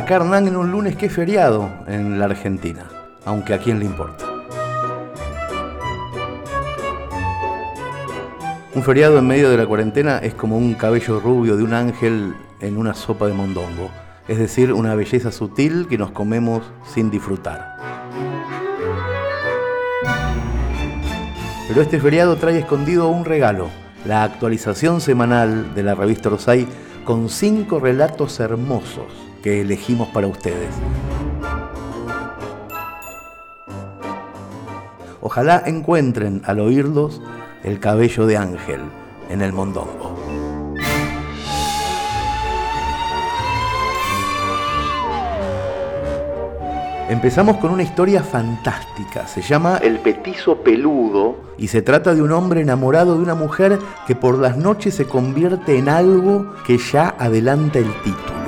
Acá Hernán en un lunes que es feriado en la Argentina, aunque a quién le importa. Un feriado en medio de la cuarentena es como un cabello rubio de un ángel en una sopa de mondongo, es decir, una belleza sutil que nos comemos sin disfrutar. Pero este feriado trae escondido un regalo, la actualización semanal de la revista Rosay con cinco relatos hermosos que elegimos para ustedes. Ojalá encuentren al oírlos el cabello de ángel en el mondongo. Empezamos con una historia fantástica. Se llama El petizo peludo y se trata de un hombre enamorado de una mujer que por las noches se convierte en algo que ya adelanta el título.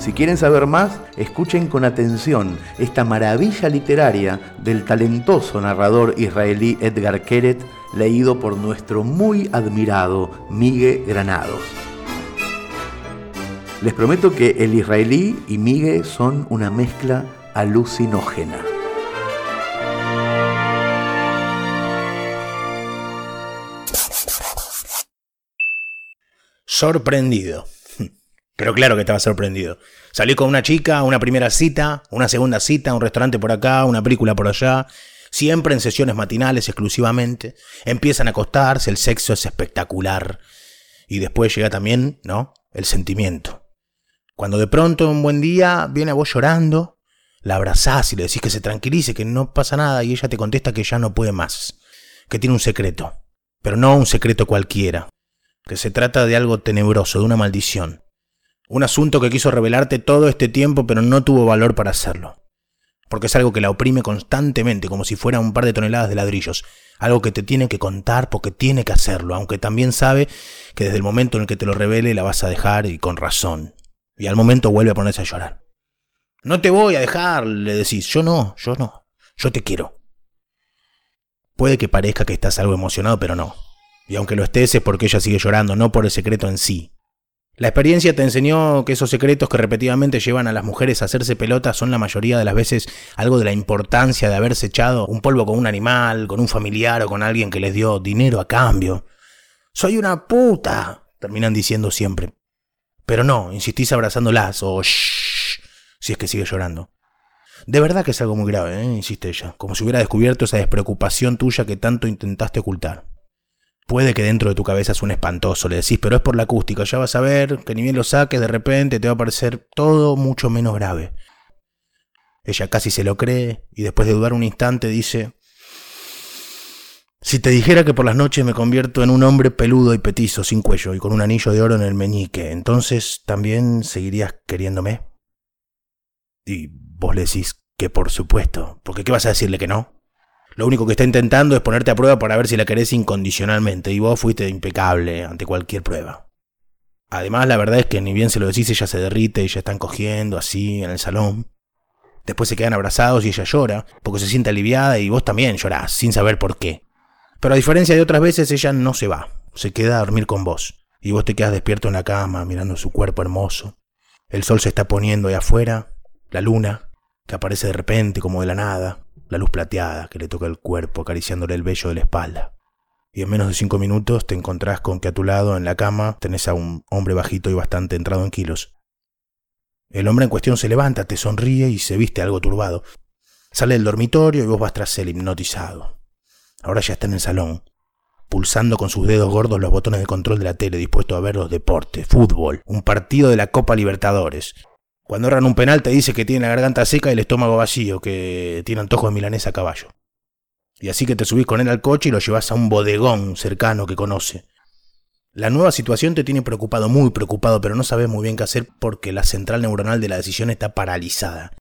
Si quieren saber más, escuchen con atención esta maravilla literaria del talentoso narrador israelí Edgar Keret, leído por nuestro muy admirado Miguel Granados. Les prometo que el israelí y Migue son una mezcla alucinógena. Sorprendido. Pero claro que estaba sorprendido. Salí con una chica, una primera cita, una segunda cita, un restaurante por acá, una película por allá. Siempre en sesiones matinales exclusivamente. Empiezan a acostarse, el sexo es espectacular. Y después llega también, ¿no? El sentimiento. Cuando de pronto un buen día viene a vos llorando, la abrazás y le decís que se tranquilice, que no pasa nada y ella te contesta que ya no puede más, que tiene un secreto, pero no un secreto cualquiera, que se trata de algo tenebroso, de una maldición, un asunto que quiso revelarte todo este tiempo pero no tuvo valor para hacerlo, porque es algo que la oprime constantemente como si fuera un par de toneladas de ladrillos, algo que te tiene que contar porque tiene que hacerlo, aunque también sabe que desde el momento en el que te lo revele la vas a dejar y con razón, y al momento vuelve a ponerse a llorar. No te voy a dejar, le decís. Yo no, yo no. Yo te quiero. Puede que parezca que estás algo emocionado, pero no. Y aunque lo estés es porque ella sigue llorando, no por el secreto en sí. La experiencia te enseñó que esos secretos que repetidamente llevan a las mujeres a hacerse pelotas son la mayoría de las veces algo de la importancia de haberse echado un polvo con un animal, con un familiar o con alguien que les dio dinero a cambio. Soy una puta, terminan diciendo siempre. Pero no, insistís abrazándolas o shh, si es que sigue llorando. De verdad que es algo muy grave, ¿eh? insiste ella, como si hubiera descubierto esa despreocupación tuya que tanto intentaste ocultar. Puede que dentro de tu cabeza suene espantoso, le decís, pero es por la acústica, ya vas a ver que ni bien lo saques, de repente te va a parecer todo mucho menos grave. Ella casi se lo cree y después de dudar un instante dice, si te dijera que por las noches me convierto en un hombre peludo y petizo, sin cuello y con un anillo de oro en el meñique, entonces también seguirías queriéndome. Y vos le decís que por supuesto, porque ¿qué vas a decirle que no? Lo único que está intentando es ponerte a prueba para ver si la querés incondicionalmente, y vos fuiste impecable ante cualquier prueba. Además, la verdad es que ni bien se lo decís, ella se derrite y ya están cogiendo así en el salón. Después se quedan abrazados y ella llora, porque se siente aliviada y vos también llorás, sin saber por qué. Pero a diferencia de otras veces, ella no se va, se queda a dormir con vos. Y vos te quedas despierto en la cama, mirando su cuerpo hermoso. El sol se está poniendo ahí afuera, la luna, que aparece de repente como de la nada, la luz plateada que le toca el cuerpo acariciándole el vello de la espalda. Y en menos de cinco minutos te encontrás con que a tu lado, en la cama, tenés a un hombre bajito y bastante entrado en kilos. El hombre en cuestión se levanta, te sonríe y se viste algo turbado. Sale del dormitorio y vos vas tras él hipnotizado. Ahora ya está en el salón, pulsando con sus dedos gordos los botones de control de la tele, dispuesto a ver los deportes, fútbol, un partido de la Copa Libertadores. Cuando erran un penal te dice que tiene la garganta seca y el estómago vacío, que tiene antojo de milanesa a caballo. Y así que te subís con él al coche y lo llevas a un bodegón cercano que conoce. La nueva situación te tiene preocupado, muy preocupado, pero no sabes muy bien qué hacer porque la central neuronal de la decisión está paralizada.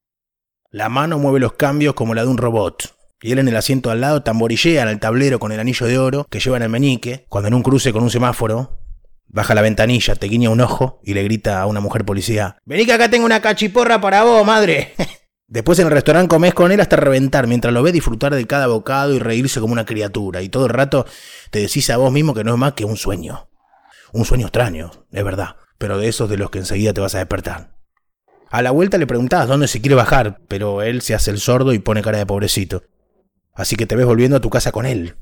La mano mueve los cambios como la de un robot, y él en el asiento al lado tamborillea en el tablero con el anillo de oro que lleva en el meñique, cuando en un cruce con un semáforo, baja la ventanilla, te guiña un ojo y le grita a una mujer policía, Vení que acá tengo una cachiporra para vos, madre. Después en el restaurante comes con él hasta reventar, mientras lo ves disfrutar de cada bocado y reírse como una criatura, y todo el rato te decís a vos mismo que no es más que un sueño. Un sueño extraño, es verdad, pero de esos de los que enseguida te vas a despertar. A la vuelta le preguntabas dónde se quiere bajar, pero él se hace el sordo y pone cara de pobrecito. Así que te ves volviendo a tu casa con él.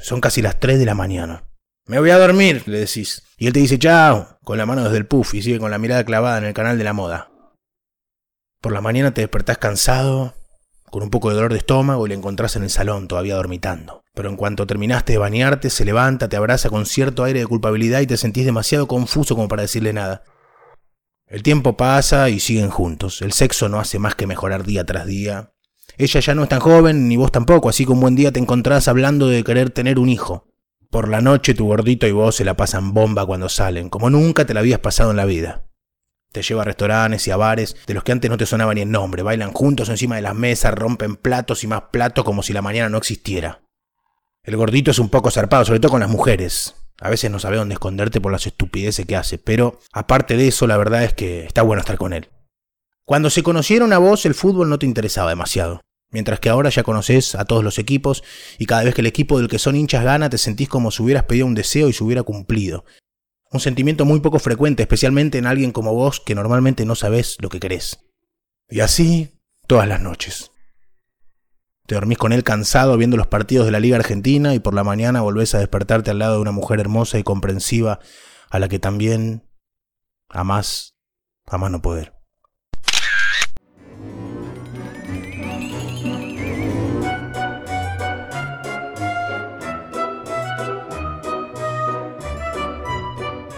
Son casi las 3 de la mañana. Me voy a dormir, le decís. Y él te dice chao, con la mano desde el puff y sigue con la mirada clavada en el canal de la moda. Por la mañana te despertás cansado, con un poco de dolor de estómago y le encontrás en el salón todavía dormitando. Pero en cuanto terminaste de bañarte, se levanta, te abraza con cierto aire de culpabilidad y te sentís demasiado confuso como para decirle nada. El tiempo pasa y siguen juntos. El sexo no hace más que mejorar día tras día. Ella ya no es tan joven, ni vos tampoco, así que un buen día te encontrás hablando de querer tener un hijo. Por la noche tu gordito y vos se la pasan bomba cuando salen, como nunca te la habías pasado en la vida. Te lleva a restaurantes y a bares de los que antes no te sonaba ni el nombre. Bailan juntos encima de las mesas, rompen platos y más platos como si la mañana no existiera. El gordito es un poco zarpado, sobre todo con las mujeres. A veces no sabe dónde esconderte por las estupideces que hace, pero aparte de eso, la verdad es que está bueno estar con él. Cuando se conocieron a vos, el fútbol no te interesaba demasiado. Mientras que ahora ya conoces a todos los equipos y cada vez que el equipo del que son hinchas gana te sentís como si hubieras pedido un deseo y se hubiera cumplido. Un sentimiento muy poco frecuente, especialmente en alguien como vos que normalmente no sabés lo que querés. Y así todas las noches. Te dormís con él cansado viendo los partidos de la Liga Argentina y por la mañana volvés a despertarte al lado de una mujer hermosa y comprensiva a la que también amás, amás no poder.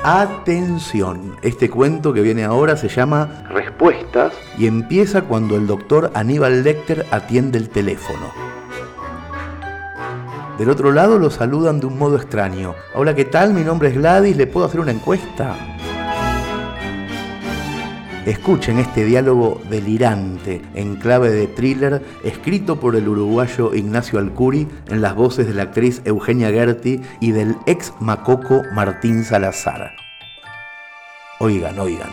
Atención, este cuento que viene ahora se llama Respuestas y empieza cuando el doctor Aníbal Lecter atiende el teléfono. Del otro lado lo saludan de un modo extraño. Hola, ¿qué tal? Mi nombre es Gladys, ¿le puedo hacer una encuesta? Escuchen este diálogo delirante en clave de thriller escrito por el uruguayo Ignacio Alcuri en las voces de la actriz Eugenia Gerti y del ex macoco Martín Salazar. Oigan, oigan.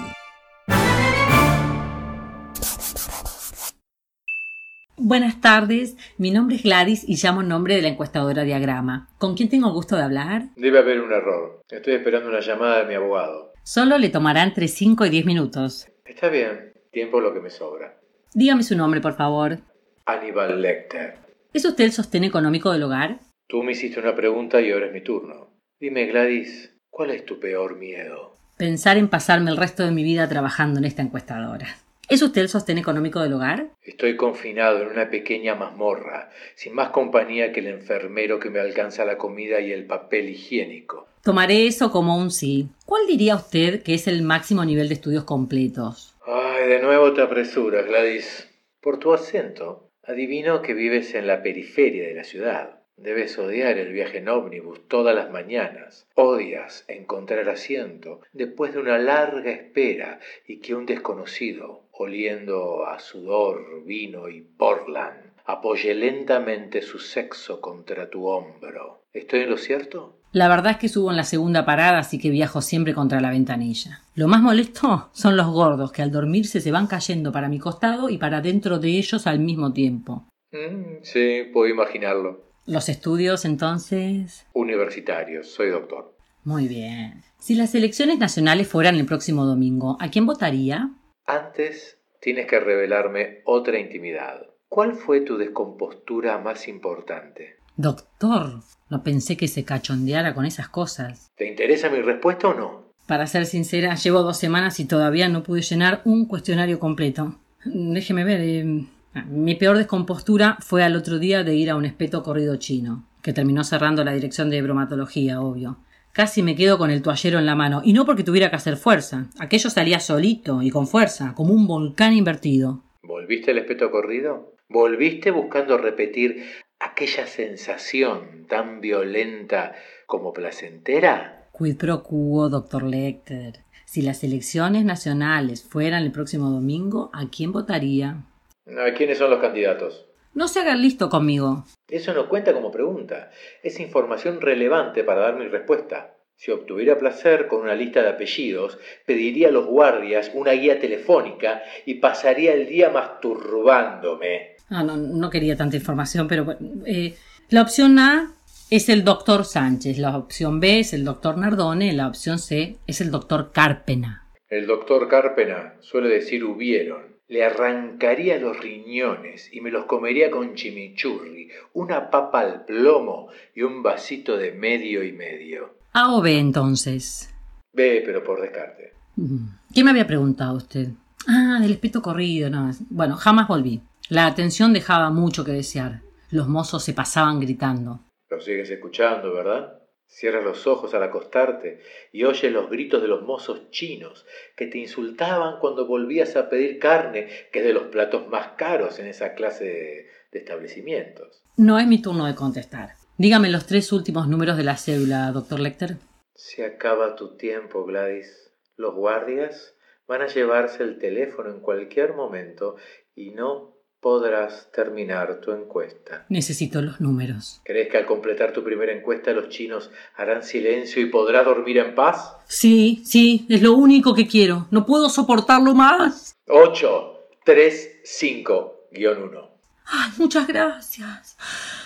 Buenas tardes, mi nombre es Gladys y llamo en nombre de la encuestadora Diagrama. ¿Con quién tengo el gusto de hablar? Debe haber un error. Estoy esperando una llamada de mi abogado. Solo le tomará entre 5 y 10 minutos. Está bien, tiempo lo que me sobra. Dígame su nombre, por favor. Aníbal Lecter. ¿Es usted el sostén económico del hogar? Tú me hiciste una pregunta y ahora es mi turno. Dime, Gladys, ¿cuál es tu peor miedo? Pensar en pasarme el resto de mi vida trabajando en esta encuestadora. ¿Es usted el sostén económico del hogar? Estoy confinado en una pequeña mazmorra, sin más compañía que el enfermero que me alcanza la comida y el papel higiénico. Tomaré eso como un sí. ¿Cuál diría usted que es el máximo nivel de estudios completos? Ay, de nuevo te apresuras, Gladys. Por tu acento, adivino que vives en la periferia de la ciudad. Debes odiar el viaje en ómnibus todas las mañanas. Odias encontrar asiento después de una larga espera y que un desconocido, oliendo a sudor, vino y Portland, apoye lentamente su sexo contra tu hombro. ¿Estoy en lo cierto? La verdad es que subo en la segunda parada, así que viajo siempre contra la ventanilla. Lo más molesto son los gordos, que al dormirse se van cayendo para mi costado y para dentro de ellos al mismo tiempo. Mm, sí, puedo imaginarlo. ¿Los estudios entonces? Universitarios, soy doctor. Muy bien. Si las elecciones nacionales fueran el próximo domingo, ¿a quién votaría? Antes tienes que revelarme otra intimidad. ¿Cuál fue tu descompostura más importante? Doctor, no pensé que se cachondeara con esas cosas. ¿Te interesa mi respuesta o no? Para ser sincera, llevo dos semanas y todavía no pude llenar un cuestionario completo. Déjeme ver. eh, mi peor descompostura fue al otro día de ir a un espeto corrido chino, que terminó cerrando la dirección de bromatología, obvio. Casi me quedo con el toallero en la mano, y no porque tuviera que hacer fuerza. Aquello salía solito y con fuerza, como un volcán invertido. ¿Volviste al espeto corrido? ¿Volviste buscando repetir aquella sensación tan violenta como placentera? Quid pro quo, doctor Lecter. Si las elecciones nacionales fueran el próximo domingo, ¿a quién votaría? ¿A quiénes son los candidatos? No se hagan listo conmigo. Eso no cuenta como pregunta. Es información relevante para dar mi respuesta. Si obtuviera placer con una lista de apellidos, pediría a los guardias una guía telefónica y pasaría el día masturbándome. Ah, no, no quería tanta información, pero bueno, eh, la opción A es el doctor Sánchez, la opción B es el doctor Nardone, la opción C es el doctor Cárpena. El doctor Carpena suele decir hubieron. Le arrancaría los riñones y me los comería con chimichurri, una papa al plomo y un vasito de medio y medio. A o B entonces. Ve, pero por descarte. Mm. ¿Qué me había preguntado usted? Ah, del espeto corrido, no. Bueno, jamás volví. La atención dejaba mucho que desear. Los mozos se pasaban gritando. Lo sigues escuchando, ¿verdad? Cierras los ojos al acostarte y oyes los gritos de los mozos chinos que te insultaban cuando volvías a pedir carne, que es de los platos más caros en esa clase de, de establecimientos. No es mi turno de contestar. Dígame los tres últimos números de la cédula, doctor Lecter. Se acaba tu tiempo, Gladys. Los guardias van a llevarse el teléfono en cualquier momento y no podrás terminar tu encuesta. Necesito los números. ¿Crees que al completar tu primera encuesta los chinos harán silencio y podrás dormir en paz? Sí, sí, es lo único que quiero. No puedo soportarlo más. 8, 3, 5, guion 1. Ay, muchas gracias.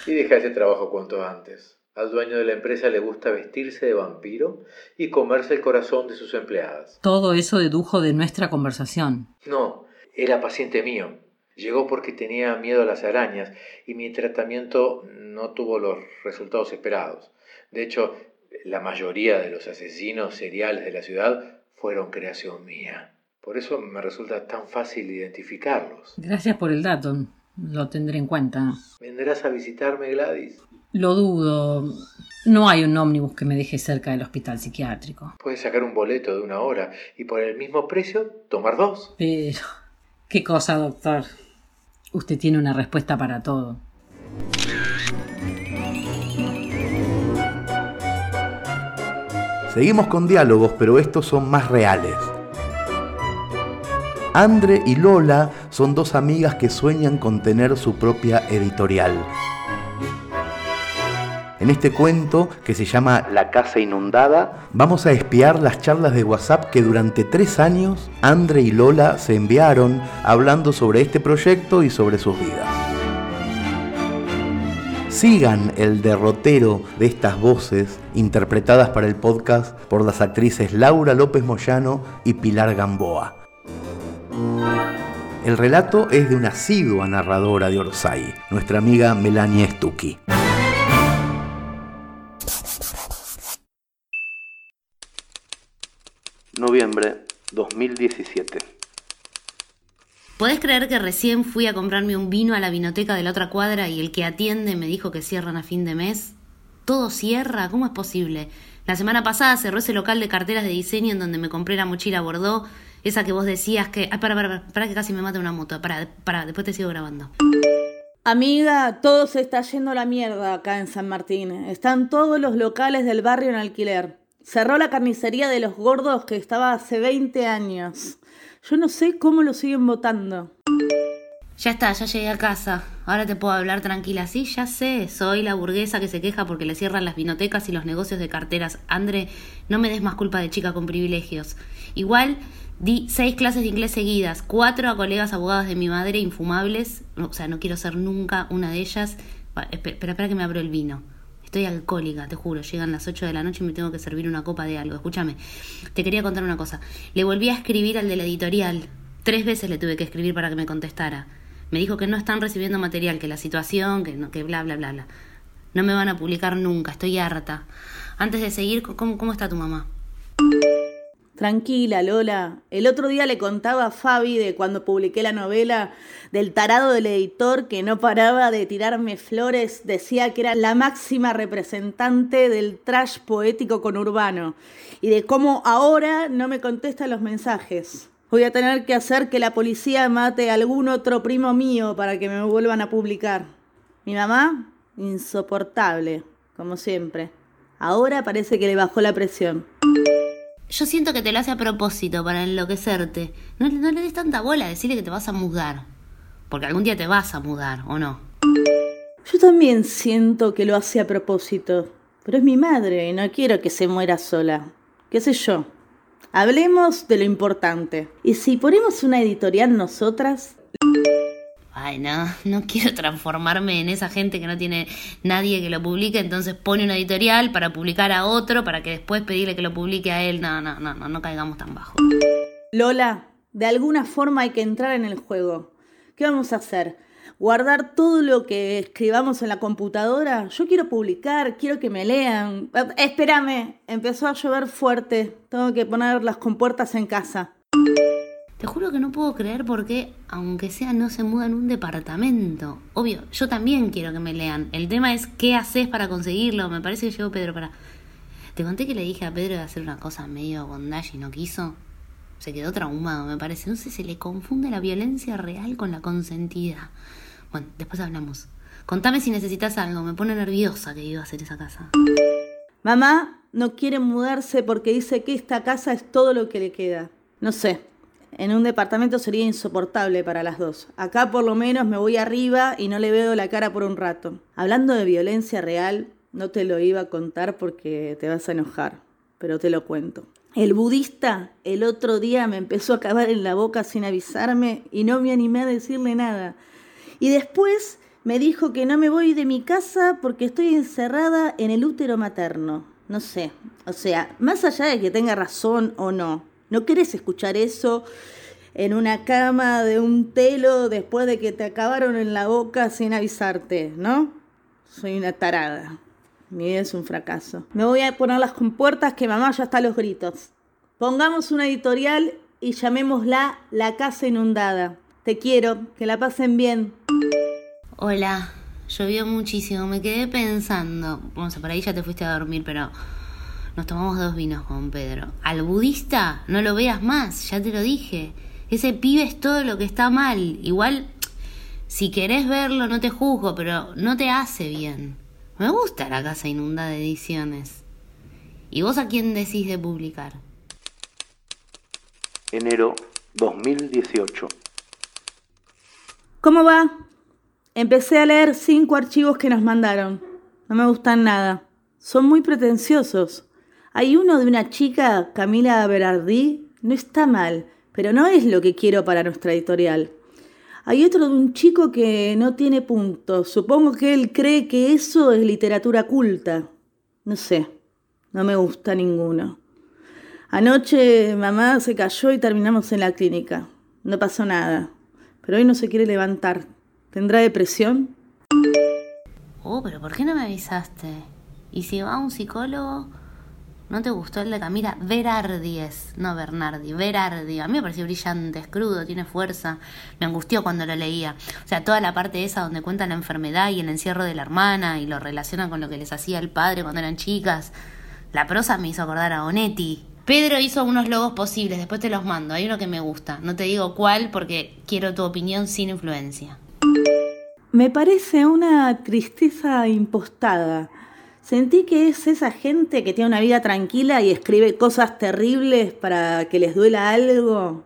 Y deja ese trabajo cuanto antes. Al dueño de la empresa le gusta vestirse de vampiro y comerse el corazón de sus empleadas. Todo eso dedujo de nuestra conversación. No, era paciente mío. Llegó porque tenía miedo a las arañas y mi tratamiento no tuvo los resultados esperados. De hecho, la mayoría de los asesinos seriales de la ciudad fueron creación mía. Por eso me resulta tan fácil identificarlos. Gracias por el dato. Lo tendré en cuenta. ¿Vendrás a visitarme, Gladys? Lo dudo. No hay un ómnibus que me deje cerca del hospital psiquiátrico. Puedes sacar un boleto de una hora y por el mismo precio tomar dos. Pero... ¿Qué cosa, doctor? Usted tiene una respuesta para todo. Seguimos con diálogos, pero estos son más reales. Andre y Lola son dos amigas que sueñan con tener su propia editorial. En este cuento, que se llama La Casa Inundada, vamos a espiar las charlas de WhatsApp que durante tres años Andre y Lola se enviaron hablando sobre este proyecto y sobre sus vidas. Sigan el derrotero de estas voces interpretadas para el podcast por las actrices Laura López Moyano y Pilar Gamboa. El relato es de una asidua narradora de Orsay, nuestra amiga Melanie Stucky. Noviembre 2017. ¿Podés creer que recién fui a comprarme un vino a la vinoteca de la otra cuadra y el que atiende me dijo que cierran a fin de mes? ¿Todo cierra? ¿Cómo es posible? La semana pasada cerró ese local de carteras de diseño en donde me compré la mochila Bordeaux, esa que vos decías que... Ay, para, para, para, que casi me mata una moto. Para, para, después te sigo grabando. Amiga, todo se está yendo a la mierda acá en San Martín. Están todos los locales del barrio en alquiler. Cerró la carnicería de los gordos que estaba hace 20 años. Yo no sé cómo lo siguen votando. Ya está, ya llegué a casa. Ahora te puedo hablar tranquila. Sí, ya sé. Soy la burguesa que se queja porque le cierran las vinotecas y los negocios de carteras. André, no me des más culpa de chica con privilegios. Igual di seis clases de inglés seguidas, cuatro a colegas abogadas de mi madre infumables. O sea, no quiero ser nunca una de ellas. Espera, espera que me abro el vino. Estoy alcohólica, te juro. Llegan las 8 de la noche y me tengo que servir una copa de algo. Escúchame, te quería contar una cosa. Le volví a escribir al de la editorial. Tres veces le tuve que escribir para que me contestara. Me dijo que no están recibiendo material, que la situación, que, no, que bla, bla, bla, bla. No me van a publicar nunca, estoy harta. Antes de seguir, ¿cómo, cómo está tu mamá? Tranquila, Lola. El otro día le contaba a Fabi de cuando publiqué la novela del tarado del editor que no paraba de tirarme flores, decía que era la máxima representante del trash poético conurbano y de cómo ahora no me contesta los mensajes. Voy a tener que hacer que la policía mate a algún otro primo mío para que me vuelvan a publicar. Mi mamá, insoportable, como siempre. Ahora parece que le bajó la presión. Yo siento que te lo hace a propósito para enloquecerte. No, no le des tanta bola a decirle que te vas a mudar. Porque algún día te vas a mudar, ¿o no? Yo también siento que lo hace a propósito. Pero es mi madre y no quiero que se muera sola. ¿Qué sé yo? Hablemos de lo importante. ¿Y si ponemos una editorial nosotras? Ay, no, no quiero transformarme en esa gente que no tiene nadie que lo publique, entonces pone una editorial para publicar a otro, para que después pedirle que lo publique a él. No, no, no, no, no caigamos tan bajo. Lola, de alguna forma hay que entrar en el juego. ¿Qué vamos a hacer? ¿Guardar todo lo que escribamos en la computadora? Yo quiero publicar, quiero que me lean. Espérame, empezó a llover fuerte. Tengo que poner las compuertas en casa. Te juro que no puedo creer por qué, aunque sea, no se muda en un departamento. Obvio, yo también quiero que me lean. El tema es qué haces para conseguirlo. Me parece que llegó Pedro para... Te conté que le dije a Pedro de hacer una cosa medio bondage y no quiso. Se quedó traumado, me parece. No sé, se le confunde la violencia real con la consentida. Bueno, después hablamos. Contame si necesitas algo. Me pone nerviosa que iba a hacer esa casa. Mamá no quiere mudarse porque dice que esta casa es todo lo que le queda. No sé, en un departamento sería insoportable para las dos. Acá por lo menos me voy arriba y no le veo la cara por un rato. Hablando de violencia real, no te lo iba a contar porque te vas a enojar, pero te lo cuento. El budista el otro día me empezó a cavar en la boca sin avisarme y no me animé a decirle nada. Y después me dijo que no me voy de mi casa porque estoy encerrada en el útero materno. No sé, o sea, más allá de que tenga razón o no, no querés escuchar eso en una cama de un telo después de que te acabaron en la boca sin avisarte, ¿no? Soy una tarada. Mi vida es un fracaso. Me voy a poner las compuertas que mamá ya está a los gritos. Pongamos una editorial y llamémosla La Casa Inundada. Te quiero, que la pasen bien. Hola, llovió muchísimo, me quedé pensando. Vamos, por ahí ya te fuiste a dormir, pero nos tomamos dos vinos con Pedro. Al budista no lo veas más, ya te lo dije. Ese pibe es todo lo que está mal. Igual, si querés verlo, no te juzgo, pero no te hace bien. Me gusta la casa inundada de ediciones. ¿Y vos a quién decís de publicar? Enero 2018. ¿Cómo va? Empecé a leer cinco archivos que nos mandaron. No me gustan nada. Son muy pretenciosos. Hay uno de una chica, Camila Berardí, no está mal, pero no es lo que quiero para nuestra editorial. Hay otro de un chico que no tiene puntos. Supongo que él cree que eso es literatura culta. No sé, no me gusta ninguno. Anoche mamá se cayó y terminamos en la clínica. No pasó nada, pero hoy no se quiere levantar. ¿Tendrá depresión? Oh, pero ¿por qué no me avisaste? ¿Y si va a un psicólogo? ¿No te gustó el de Camila? Berardi es, no Bernardi, Berardi. A mí me pareció brillante, es crudo, tiene fuerza. Me angustió cuando lo leía. O sea, toda la parte esa donde cuenta la enfermedad y el encierro de la hermana y lo relaciona con lo que les hacía el padre cuando eran chicas. La prosa me hizo acordar a Onetti. Pedro hizo unos logos posibles, después te los mando. Hay uno que me gusta. No te digo cuál porque quiero tu opinión sin influencia. Me parece una tristeza impostada. Sentí que es esa gente que tiene una vida tranquila y escribe cosas terribles para que les duela algo.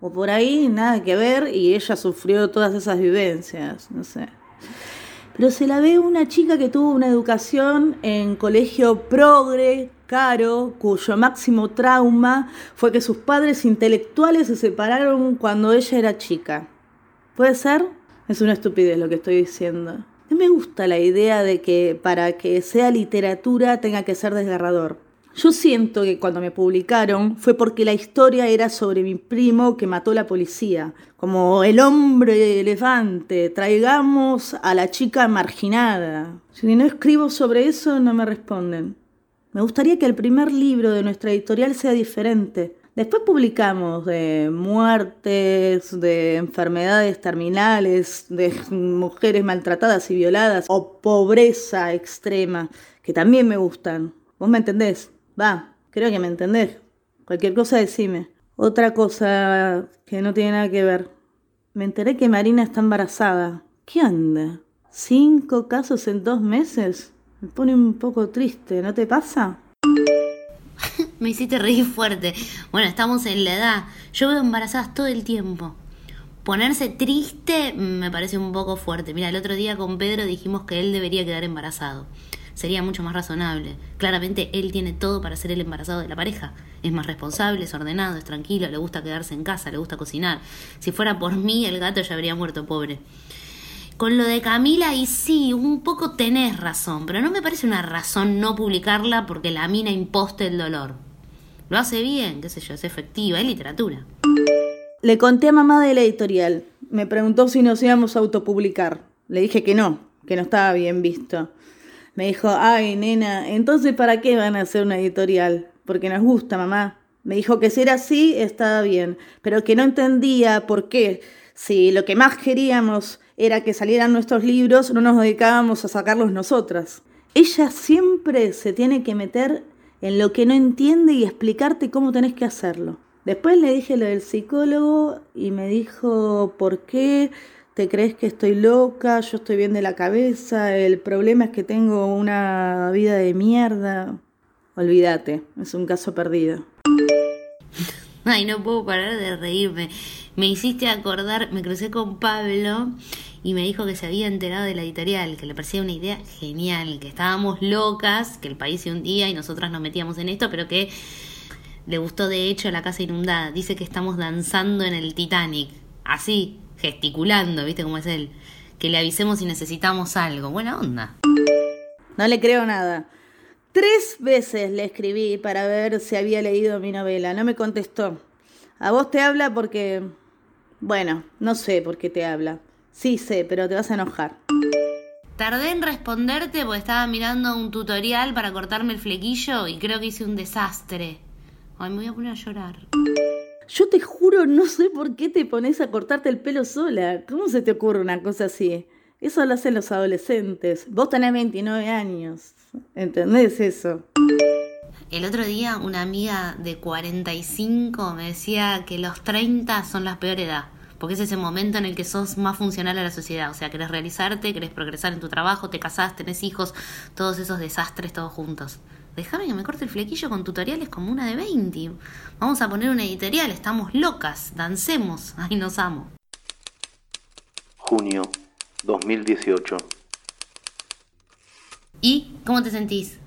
O por ahí nada que ver y ella sufrió todas esas vivencias, no sé. Pero se la ve una chica que tuvo una educación en colegio progre, caro, cuyo máximo trauma fue que sus padres intelectuales se separaron cuando ella era chica. ¿Puede ser? Es una estupidez lo que estoy diciendo. No me gusta la idea de que para que sea literatura tenga que ser desgarrador. Yo siento que cuando me publicaron fue porque la historia era sobre mi primo que mató a la policía, como el hombre elefante, traigamos a la chica marginada. Si no escribo sobre eso no me responden. Me gustaría que el primer libro de nuestra editorial sea diferente, Después publicamos de muertes, de enfermedades terminales, de mujeres maltratadas y violadas o pobreza extrema, que también me gustan. ¿Vos me entendés? Va, creo que me entendés. Cualquier cosa decime. Otra cosa que no tiene nada que ver. Me enteré que Marina está embarazada. ¿Qué anda? ¿Cinco casos en dos meses? Me pone un poco triste, ¿no te pasa? Me hiciste reír fuerte. Bueno, estamos en la edad. Yo veo embarazadas todo el tiempo. Ponerse triste me parece un poco fuerte. Mira, el otro día con Pedro dijimos que él debería quedar embarazado. Sería mucho más razonable. Claramente él tiene todo para ser el embarazado de la pareja. Es más responsable, es ordenado, es tranquilo, le gusta quedarse en casa, le gusta cocinar. Si fuera por mí, el gato ya habría muerto pobre. Con lo de Camila, y sí, un poco tenés razón, pero no me parece una razón no publicarla porque la mina imposte el dolor. Lo hace bien, qué sé yo, es efectiva, es literatura. Le conté a mamá de la editorial. Me preguntó si nos íbamos a autopublicar. Le dije que no, que no estaba bien visto. Me dijo, ay, nena, entonces ¿para qué van a hacer una editorial? Porque nos gusta, mamá. Me dijo que si era así, estaba bien, pero que no entendía por qué. Si lo que más queríamos era que salieran nuestros libros, no nos dedicábamos a sacarlos nosotras. Ella siempre se tiene que meter en lo que no entiende y explicarte cómo tenés que hacerlo. Después le dije lo del psicólogo y me dijo, ¿por qué te crees que estoy loca? Yo estoy bien de la cabeza, el problema es que tengo una vida de mierda. Olvídate, es un caso perdido. Ay, no puedo parar de reírme. Me hiciste acordar, me crucé con Pablo y me dijo que se había enterado de la editorial, que le parecía una idea genial, que estábamos locas, que el país se hundía y nosotras nos metíamos en esto, pero que le gustó de hecho la casa inundada. Dice que estamos danzando en el Titanic, así, gesticulando, ¿viste cómo es él? Que le avisemos si necesitamos algo. Buena onda. No le creo nada. Tres veces le escribí para ver si había leído mi novela. No me contestó. A vos te habla porque... Bueno, no sé por qué te habla. Sí sé, pero te vas a enojar. Tardé en responderte porque estaba mirando un tutorial para cortarme el flequillo y creo que hice un desastre. Ay, me voy a poner a llorar. Yo te juro, no sé por qué te pones a cortarte el pelo sola. ¿Cómo se te ocurre una cosa así? Eso lo hacen los adolescentes. Vos tenés 29 años. ¿Entendés eso? El otro día una amiga de 45 me decía que los 30 son la peor edad porque es ese momento en el que sos más funcional a la sociedad, o sea, querés realizarte, querés progresar en tu trabajo, te casás, tenés hijos, todos esos desastres todos juntos. Déjame que me corte el flequillo con tutoriales como una de 20. Vamos a poner una editorial, estamos locas, dancemos, ahí nos amo. Junio 2018. ¿Y cómo te sentís?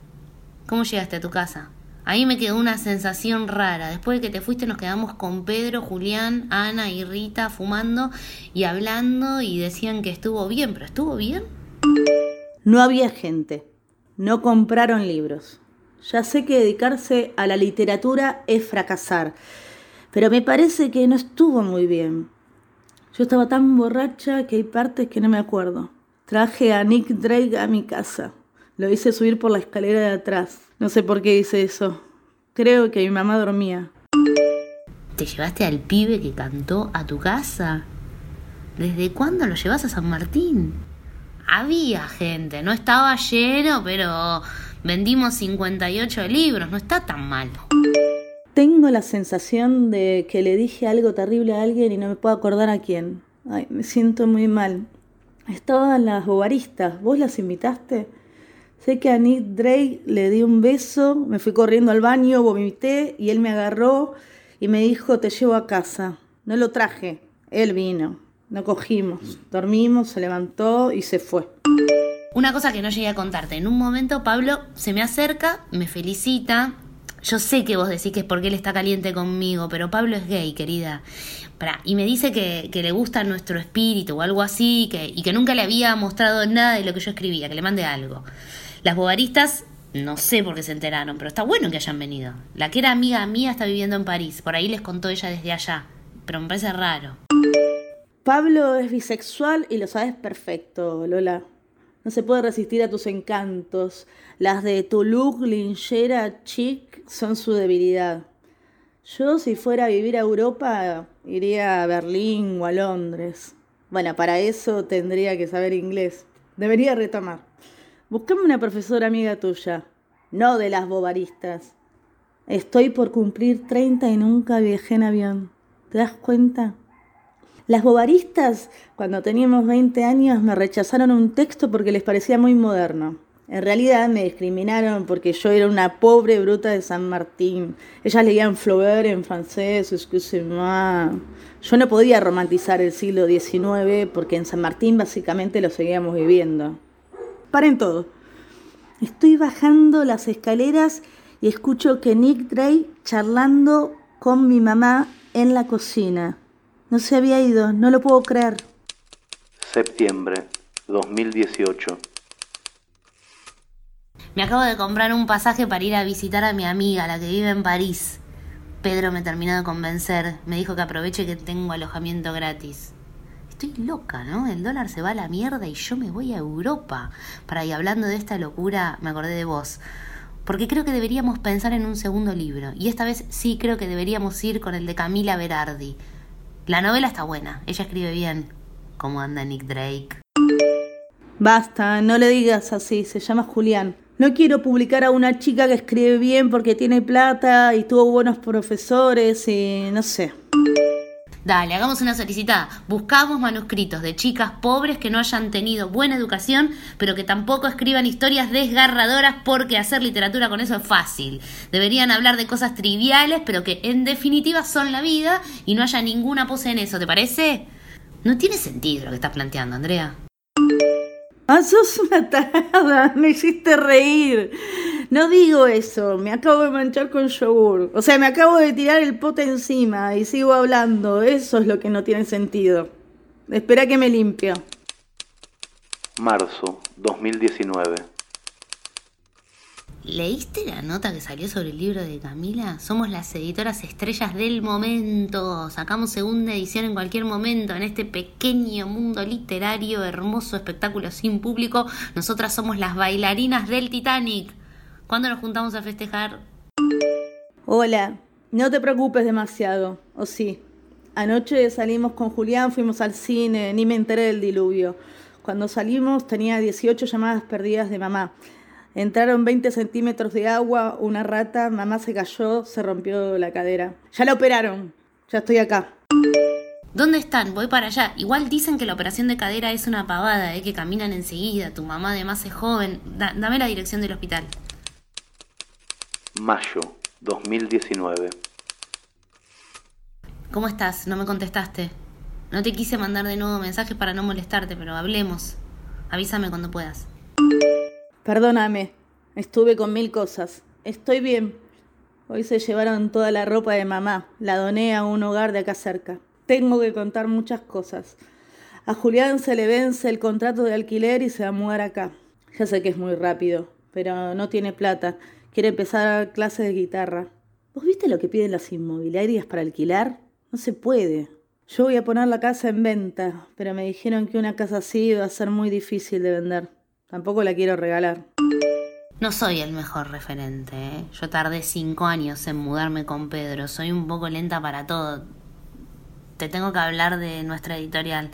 ¿Cómo llegaste a tu casa? Ahí me quedó una sensación rara. Después de que te fuiste nos quedamos con Pedro, Julián, Ana y Rita fumando y hablando y decían que estuvo bien, pero ¿estuvo bien? No había gente. No compraron libros. Ya sé que dedicarse a la literatura es fracasar, pero me parece que no estuvo muy bien. Yo estaba tan borracha que hay partes que no me acuerdo. Traje a Nick Drake a mi casa. Lo hice subir por la escalera de atrás. No sé por qué hice eso. Creo que mi mamá dormía. ¿Te llevaste al pibe que cantó a tu casa? ¿Desde cuándo lo llevas a San Martín? Había gente, no estaba lleno, pero vendimos 58 libros, no está tan malo. Tengo la sensación de que le dije algo terrible a alguien y no me puedo acordar a quién. Ay, me siento muy mal. Estaban las bobaristas, ¿vos las invitaste? Sé que a Nick Drake le di un beso, me fui corriendo al baño, vomité y él me agarró y me dijo, te llevo a casa. No lo traje, él vino. No cogimos, dormimos, se levantó y se fue. Una cosa que no llegué a contarte. En un momento Pablo se me acerca, me felicita. Yo sé que vos decís que es porque él está caliente conmigo, pero Pablo es gay, querida. y me dice que, que, le gusta nuestro espíritu o algo así, que, y que nunca le había mostrado nada de lo que yo escribía, que le mande algo. Las bobaristas, no sé por qué se enteraron, pero está bueno que hayan venido. La que era amiga mía está viviendo en París, por ahí les contó ella desde allá, pero me parece raro. Pablo es bisexual y lo sabes perfecto, Lola. No se puede resistir a tus encantos. Las de tu look, linchera, chic son su debilidad. Yo, si fuera a vivir a Europa, iría a Berlín o a Londres. Bueno, para eso tendría que saber inglés. Debería retomar. Buscame una profesora amiga tuya, no de las bobaristas. Estoy por cumplir 30 y nunca viajé en avión. ¿Te das cuenta? Las bobaristas, cuando teníamos 20 años, me rechazaron un texto porque les parecía muy moderno. En realidad me discriminaron porque yo era una pobre bruta de San Martín. Ellas leían Flaubert en francés, excusez-moi. Yo no podía romantizar el siglo XIX porque en San Martín básicamente lo seguíamos viviendo. Paren todo. Estoy bajando las escaleras y escucho que Nick Drake charlando con mi mamá en la cocina. No se había ido, no lo puedo creer. Septiembre 2018. Me acabo de comprar un pasaje para ir a visitar a mi amiga, la que vive en París. Pedro me terminó de convencer, me dijo que aproveche que tengo alojamiento gratis. Estoy loca, ¿no? El dólar se va a la mierda y yo me voy a Europa. Para y hablando de esta locura, me acordé de vos. Porque creo que deberíamos pensar en un segundo libro. Y esta vez sí creo que deberíamos ir con el de Camila Berardi. La novela está buena, ella escribe bien. ¿Cómo anda Nick Drake? Basta, no le digas así, se llama Julián. No quiero publicar a una chica que escribe bien porque tiene plata y tuvo buenos profesores y no sé. Dale, hagamos una solicitada. Buscamos manuscritos de chicas pobres que no hayan tenido buena educación, pero que tampoco escriban historias desgarradoras porque hacer literatura con eso es fácil. Deberían hablar de cosas triviales, pero que en definitiva son la vida y no haya ninguna pose en eso, ¿te parece? No tiene sentido lo que estás planteando, Andrea. Ah, una tarada, me hiciste reír. No digo eso, me acabo de manchar con yogur. O sea, me acabo de tirar el pote encima y sigo hablando. Eso es lo que no tiene sentido. Espera que me limpio. Marzo 2019. ¿Leíste la nota que salió sobre el libro de Camila? Somos las editoras estrellas del momento. Sacamos segunda edición en cualquier momento en este pequeño mundo literario, hermoso espectáculo sin público. Nosotras somos las bailarinas del Titanic. ¿Cuándo nos juntamos a festejar? Hola, no te preocupes demasiado, ¿o sí? Anoche salimos con Julián, fuimos al cine, ni me enteré del diluvio. Cuando salimos tenía 18 llamadas perdidas de mamá. Entraron 20 centímetros de agua, una rata, mamá se cayó, se rompió la cadera. Ya la operaron, ya estoy acá. ¿Dónde están? Voy para allá. Igual dicen que la operación de cadera es una pavada, ¿eh? que caminan enseguida. Tu mamá además es joven. dame la dirección del hospital. Mayo 2019. ¿Cómo estás? No me contestaste. No te quise mandar de nuevo mensajes para no molestarte, pero hablemos. Avísame cuando puedas. Perdóname, estuve con mil cosas. Estoy bien. Hoy se llevaron toda la ropa de mamá. La doné a un hogar de acá cerca. Tengo que contar muchas cosas. A Julián se le vence el contrato de alquiler y se va a mudar acá. Ya sé que es muy rápido, pero no tiene plata. Quiere empezar clases de guitarra. ¿Vos viste lo que piden las inmobiliarias para alquilar? No se puede. Yo voy a poner la casa en venta, pero me dijeron que una casa así iba a ser muy difícil de vender. Tampoco la quiero regalar. No soy el mejor referente, ¿eh? Yo tardé cinco años en mudarme con Pedro. Soy un poco lenta para todo. Te tengo que hablar de nuestra editorial.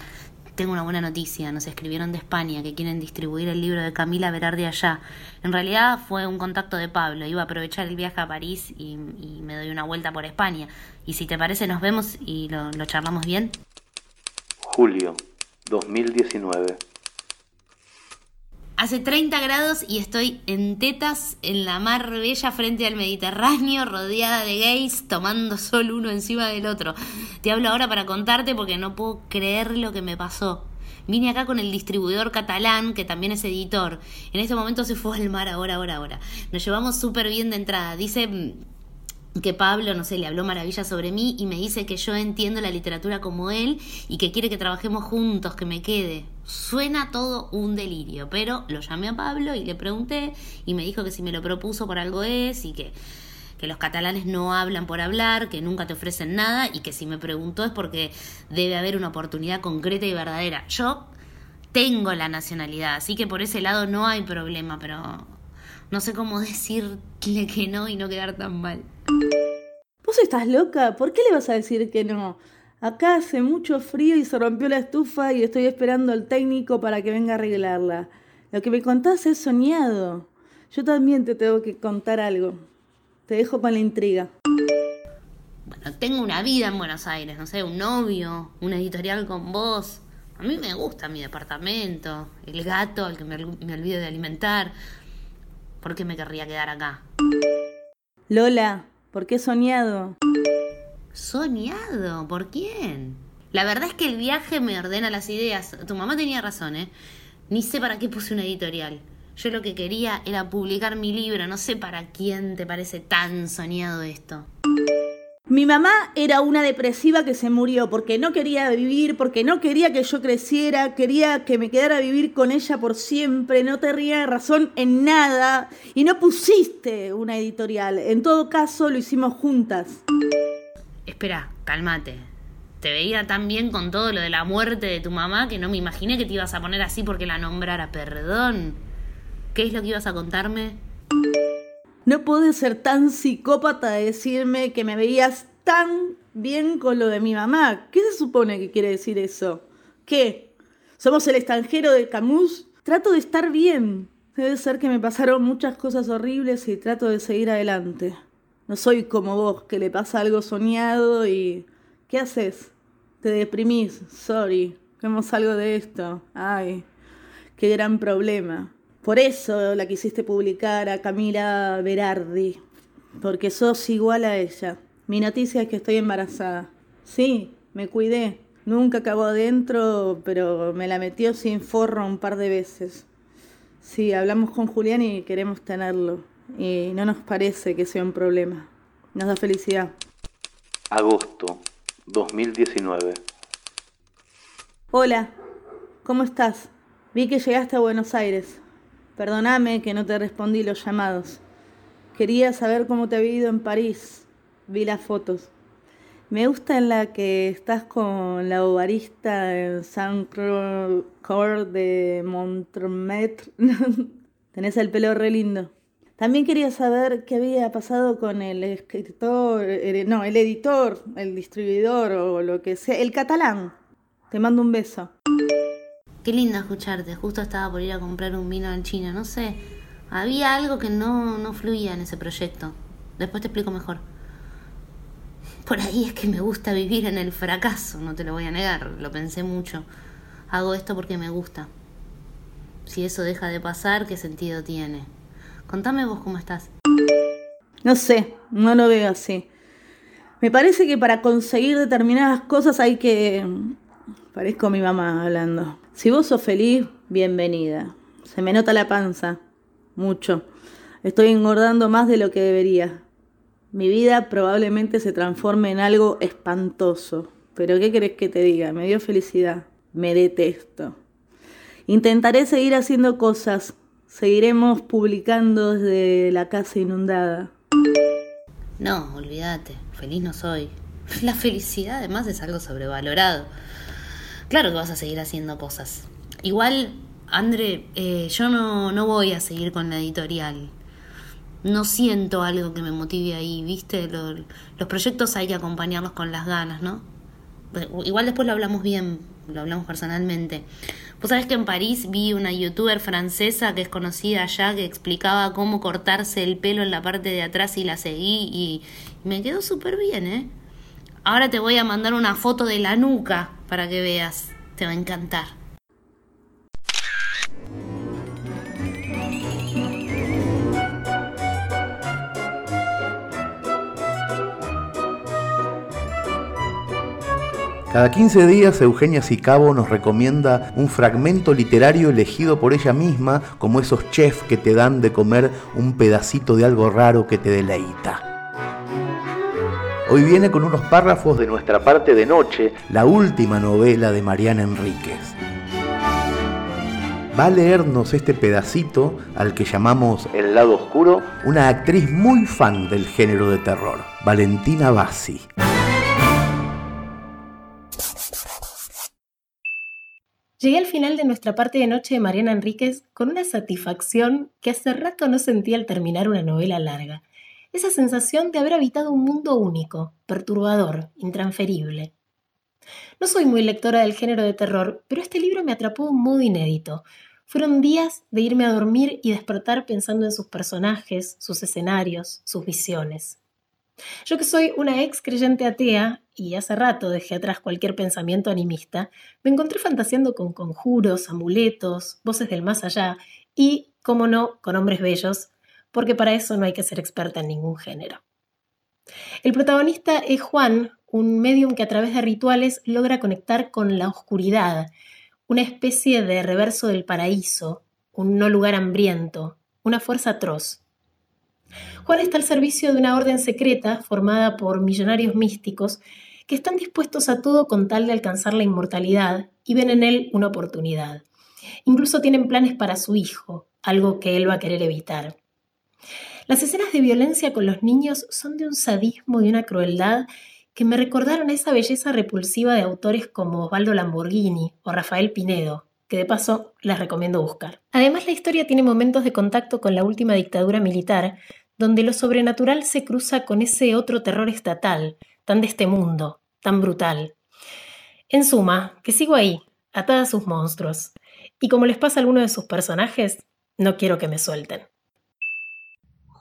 Tengo una buena noticia, nos escribieron de España que quieren distribuir el libro de Camila Berardi allá. En realidad fue un contacto de Pablo, iba a aprovechar el viaje a París y, me doy una vuelta por España. Y si te parece nos vemos y lo, lo charlamos bien. Julio 2019. Hace 30 grados y estoy en tetas en la mar bella frente al Mediterráneo, rodeada de gays, tomando sol uno encima del otro. Te hablo ahora para contarte porque no puedo creer lo que me pasó. Vine acá con el distribuidor catalán, que también es editor. En este momento se fue al mar ahora, ahora, ahora. Nos llevamos súper bien de entrada. Dice que Pablo, no sé, le habló maravilla sobre mí y me dice que yo entiendo la literatura como él y que quiere que trabajemos juntos, que me quede. Suena todo un delirio, pero lo llamé a Pablo y le pregunté y me dijo que si me lo propuso por algo es y que, que los catalanes no hablan por hablar, que nunca te ofrecen nada y que si me preguntó es porque debe haber una oportunidad concreta y verdadera. Yo tengo la nacionalidad, así que por ese lado no hay problema, pero no sé cómo decirle que no y no quedar tan mal. ¿Vos estás loca? ¿Por qué le vas a decir que no? Acá hace mucho frío y se rompió la estufa y estoy esperando al técnico para que venga a arreglarla. Lo que me contás es soñado. Yo también te tengo que contar algo. Te dejo con la intriga. Bueno, tengo una vida en Buenos Aires, no sé, un novio, una editorial con vos. A mí me gusta mi departamento, el gato al que me, me olvido de alimentar. ¿Por qué me querría quedar acá? Lola, ¿por qué he soñado? ¿Soñado? ¿Por quién? La verdad es que el viaje me ordena las ideas. Tu mamá tenía razón, ¿eh? Ni sé para qué puse una editorial. Yo lo que quería era publicar mi libro. No sé para quién te parece tan soñado esto. Mi mamá era una depresiva que se murió porque no quería vivir, porque no quería que yo creciera, quería que me quedara a vivir con ella por siempre, no tenía razón en nada y no pusiste una editorial. En todo caso, lo hicimos juntas. Espera, cálmate. Te veía tan bien con todo lo de la muerte de tu mamá que no me imaginé que te ibas a poner así porque la nombrara. Perdón. ¿Qué es lo que ibas a contarme? No puedes ser tan psicópata de decirme que me veías tan bien con lo de mi mamá. ¿Qué se supone que quiere decir eso? ¿Qué? ¿Somos el extranjero de Camus? Trato de estar bien. Debe ser que me pasaron muchas cosas horribles y trato de seguir adelante. No soy como vos, que le pasa algo soñado y... ¿Qué haces? Te deprimís. Sorry. ¿Cómo salgo de esto? Ay, qué gran problema. Por eso la quisiste publicar a Camila Berardi, porque sos igual a ella. Mi noticia es que estoy embarazada. Sí, me cuidé. Nunca acabó adentro, pero me la metió sin forro un par de veces. Sí, hablamos con Julián y queremos tenerlo. Y no nos parece que sea un problema. Nos da felicidad. Agosto 2019. Hola, ¿cómo estás? Vi que llegaste a Buenos Aires. Perdóname que no te respondí los llamados. Quería saber cómo te había ido en París. Vi las fotos. Me gusta en la que estás con la ovarista en Saint-Cor de Montmartre. Tenés el pelo re lindo. También quería saber qué había pasado con el escritor, no, el editor, el distribuidor o lo que sea, el catalán. Te mando un beso. Qué lindo escucharte. Justo estaba por ir a comprar un vino en China. No sé. Había algo que no, no fluía en ese proyecto. Después te explico mejor. Por ahí es que me gusta vivir en el fracaso, no te lo voy a negar. Lo pensé mucho. Hago esto porque me gusta. Si eso deja de pasar, ¿qué sentido tiene? Contame vos cómo estás. No sé, no lo veo así. Me parece que para conseguir determinadas cosas hay que... Parezco mi mamá hablando. Si vos sos feliz, bienvenida. Se me nota la panza. Mucho. Estoy engordando más de lo que debería. Mi vida probablemente se transforme en algo espantoso. Pero ¿qué querés que te diga? Me dio felicidad. Me detesto. Intentaré seguir haciendo cosas. Seguiremos publicando desde la casa inundada. No, olvídate. Feliz no soy. La felicidad además es algo sobrevalorado. Claro que vas a seguir haciendo cosas. Igual, André, eh, yo no, no voy a seguir con la editorial. No siento algo que me motive ahí, ¿viste? los proyectos hay que acompañarlos con las ganas, ¿no? Igual después lo hablamos bien, lo hablamos personalmente. Vos sabés que en París vi una youtuber francesa que es conocida allá que explicaba cómo cortarse el pelo en la parte de atrás y la seguí y me quedó súper bien, ¿eh? Ahora te voy a mandar una foto de la nuca para que veas. Te va a encantar. Cada 15 días Eugenia Sicabo nos recomienda un fragmento literario elegido por ella misma, como esos chefs que te dan de comer un pedacito de algo raro que te deleita. Hoy viene con unos párrafos de nuestra parte de noche, la última novela de Mariana Enríquez. Va a leernos este pedacito al que llamamos El lado oscuro, una actriz muy fan del género de terror, Valentina Bassi. Llegué al final de nuestra parte de noche de Mariana Enríquez con una satisfacción que hace rato no sentía al terminar una novela larga esa sensación de haber habitado un mundo único, perturbador, intransferible. No soy muy lectora del género de terror, pero este libro me atrapó de un modo inédito. Fueron días de irme a dormir y despertar pensando en sus personajes, sus escenarios, sus visiones. Yo que soy una ex creyente atea y hace rato dejé atrás cualquier pensamiento animista, me encontré fantaseando con conjuros, amuletos, voces del más allá y, como no, con hombres bellos, porque para eso no hay que ser experta en ningún género. El protagonista es Juan, un medium que a través de rituales logra conectar con la oscuridad, una especie de reverso del paraíso, un no lugar hambriento, una fuerza atroz. Juan está al servicio de una orden secreta formada por millonarios místicos que están dispuestos a todo con tal de alcanzar la inmortalidad y ven en él una oportunidad. Incluso tienen planes para su hijo, algo que él va a querer evitar. Las escenas de violencia con los niños son de un sadismo y una crueldad que me recordaron esa belleza repulsiva de autores como Osvaldo Lamborghini o Rafael Pinedo, que de paso les recomiendo buscar. Además, la historia tiene momentos de contacto con la última dictadura militar, donde lo sobrenatural se cruza con ese otro terror estatal, tan de este mundo, tan brutal. En suma, que sigo ahí, atada a sus monstruos, y como les pasa a alguno de sus personajes, no quiero que me suelten.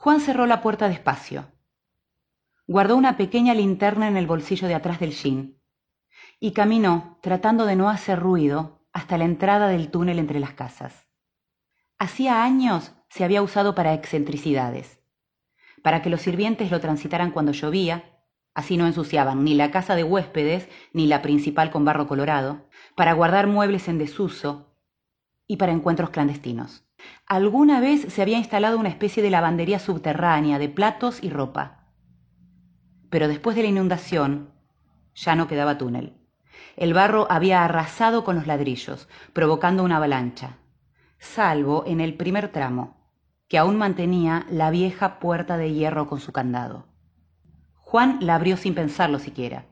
Juan cerró la puerta despacio. Guardó una pequeña linterna en el bolsillo de atrás del jean y caminó, tratando de no hacer ruido, hasta la entrada del túnel entre las casas. Hacía años se había usado para excentricidades, para que los sirvientes lo transitaran cuando llovía, así no ensuciaban ni la casa de huéspedes ni la principal con barro colorado, para guardar muebles en desuso y para encuentros clandestinos. Alguna vez se había instalado una especie de lavandería subterránea de platos y ropa. Pero después de la inundación ya no quedaba túnel. El barro había arrasado con los ladrillos, provocando una avalancha, salvo en el primer tramo, que aún mantenía la vieja puerta de hierro con su candado. Juan la abrió sin pensarlo siquiera.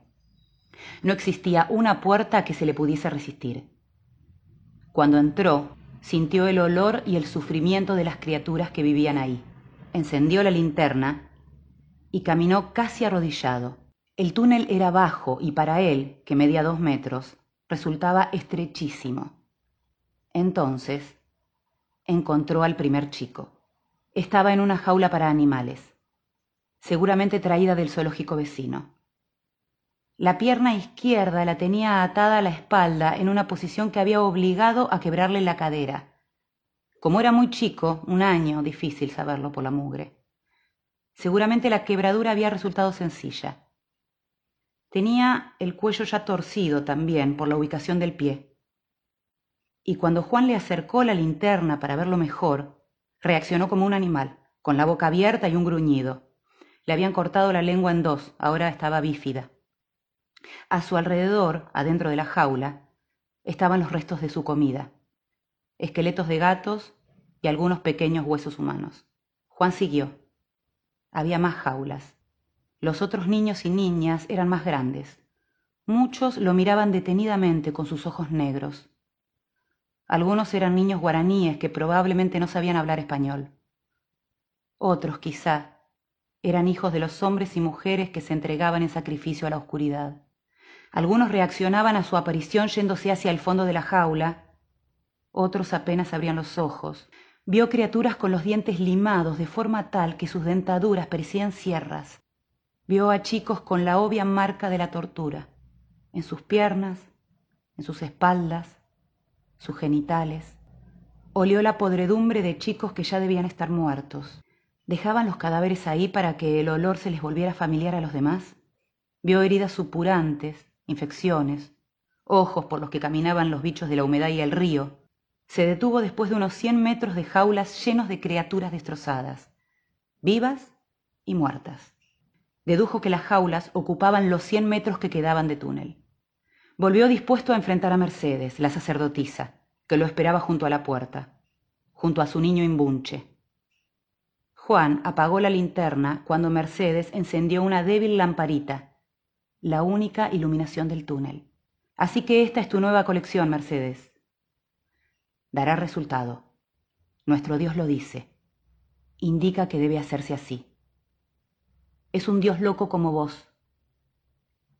No existía una puerta que se le pudiese resistir. Cuando entró, sintió el olor y el sufrimiento de las criaturas que vivían ahí. Encendió la linterna y caminó casi arrodillado. El túnel era bajo y para él, que medía dos metros, resultaba estrechísimo. Entonces encontró al primer chico. Estaba en una jaula para animales, seguramente traída del zoológico vecino. La pierna izquierda la tenía atada a la espalda en una posición que había obligado a quebrarle la cadera. Como era muy chico, un año, difícil saberlo por la mugre. Seguramente la quebradura había resultado sencilla. Tenía el cuello ya torcido también por la ubicación del pie. Y cuando Juan le acercó la linterna para verlo mejor, reaccionó como un animal, con la boca abierta y un gruñido. Le habían cortado la lengua en dos, ahora estaba bífida. A su alrededor, adentro de la jaula, estaban los restos de su comida, esqueletos de gatos y algunos pequeños huesos humanos. Juan siguió. Había más jaulas. Los otros niños y niñas eran más grandes. Muchos lo miraban detenidamente con sus ojos negros. Algunos eran niños guaraníes que probablemente no sabían hablar español. Otros, quizá, eran hijos de los hombres y mujeres que se entregaban en sacrificio a la oscuridad. Algunos reaccionaban a su aparición yéndose hacia el fondo de la jaula, otros apenas abrían los ojos. Vio criaturas con los dientes limados de forma tal que sus dentaduras parecían sierras. Vio a chicos con la obvia marca de la tortura, en sus piernas, en sus espaldas, sus genitales. Olió la podredumbre de chicos que ya debían estar muertos. ¿Dejaban los cadáveres ahí para que el olor se les volviera familiar a los demás? Vio heridas supurantes, infecciones, ojos por los que caminaban los bichos de la humedad y el río, se detuvo después de unos cien metros de jaulas llenos de criaturas destrozadas, vivas y muertas. Dedujo que las jaulas ocupaban los cien metros que quedaban de túnel. Volvió dispuesto a enfrentar a Mercedes, la sacerdotisa, que lo esperaba junto a la puerta, junto a su niño imbunche. Juan apagó la linterna cuando Mercedes encendió una débil lamparita la única iluminación del túnel. Así que esta es tu nueva colección, Mercedes. Dará resultado. Nuestro Dios lo dice. Indica que debe hacerse así. Es un Dios loco como vos.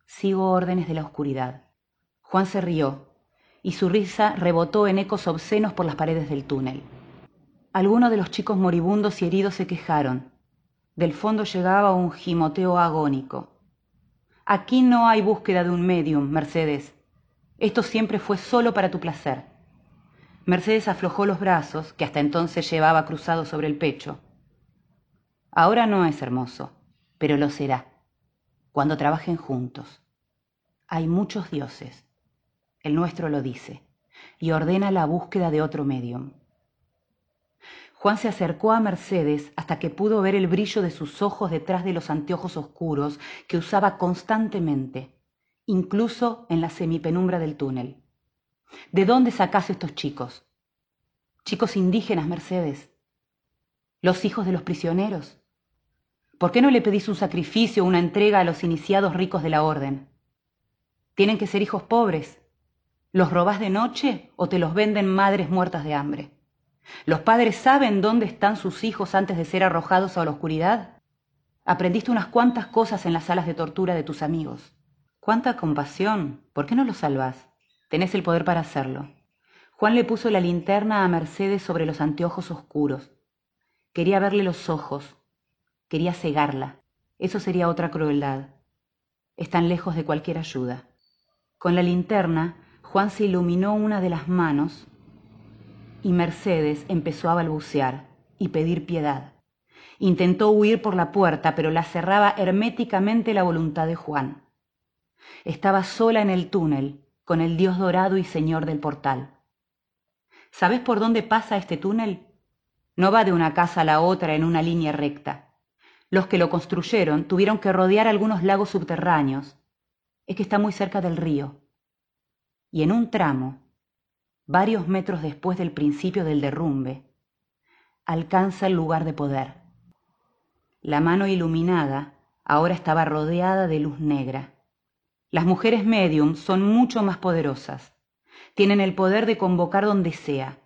Sigo órdenes de la oscuridad. Juan se rió, y su risa rebotó en ecos obscenos por las paredes del túnel. Algunos de los chicos moribundos y heridos se quejaron. Del fondo llegaba un gimoteo agónico. Aquí no hay búsqueda de un medium, Mercedes. Esto siempre fue solo para tu placer. Mercedes aflojó los brazos, que hasta entonces llevaba cruzados sobre el pecho. Ahora no es hermoso, pero lo será, cuando trabajen juntos. Hay muchos dioses, el nuestro lo dice, y ordena la búsqueda de otro medium. Juan se acercó a Mercedes hasta que pudo ver el brillo de sus ojos detrás de los anteojos oscuros que usaba constantemente, incluso en la semipenumbra del túnel. ¿De dónde sacás estos chicos? Chicos indígenas, Mercedes. Los hijos de los prisioneros. ¿Por qué no le pedís un sacrificio o una entrega a los iniciados ricos de la orden? Tienen que ser hijos pobres. ¿Los robás de noche o te los venden madres muertas de hambre? ¿Los padres saben dónde están sus hijos antes de ser arrojados a la oscuridad? Aprendiste unas cuantas cosas en las salas de tortura de tus amigos. ¡Cuánta compasión! ¿Por qué no los salvás? Tenés el poder para hacerlo. Juan le puso la linterna a Mercedes sobre los anteojos oscuros. Quería verle los ojos. Quería cegarla. Eso sería otra crueldad. Están lejos de cualquier ayuda. Con la linterna, Juan se iluminó una de las manos y Mercedes empezó a balbucear y pedir piedad. Intentó huir por la puerta, pero la cerraba herméticamente la voluntad de Juan. Estaba sola en el túnel, con el dios dorado y señor del portal. ¿Sabes por dónde pasa este túnel? No va de una casa a la otra en una línea recta. Los que lo construyeron tuvieron que rodear algunos lagos subterráneos. Es que está muy cerca del río. Y en un tramo varios metros después del principio del derrumbe, alcanza el lugar de poder. La mano iluminada ahora estaba rodeada de luz negra. Las mujeres medium son mucho más poderosas. Tienen el poder de convocar donde sea.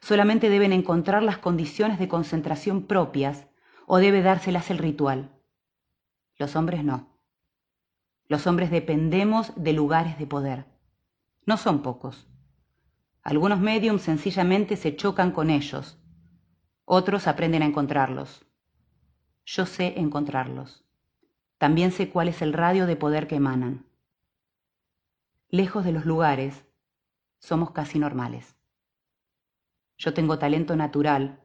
Solamente deben encontrar las condiciones de concentración propias o debe dárselas el ritual. Los hombres no. Los hombres dependemos de lugares de poder. No son pocos. Algunos mediums sencillamente se chocan con ellos, otros aprenden a encontrarlos. Yo sé encontrarlos. También sé cuál es el radio de poder que emanan. Lejos de los lugares, somos casi normales. Yo tengo talento natural,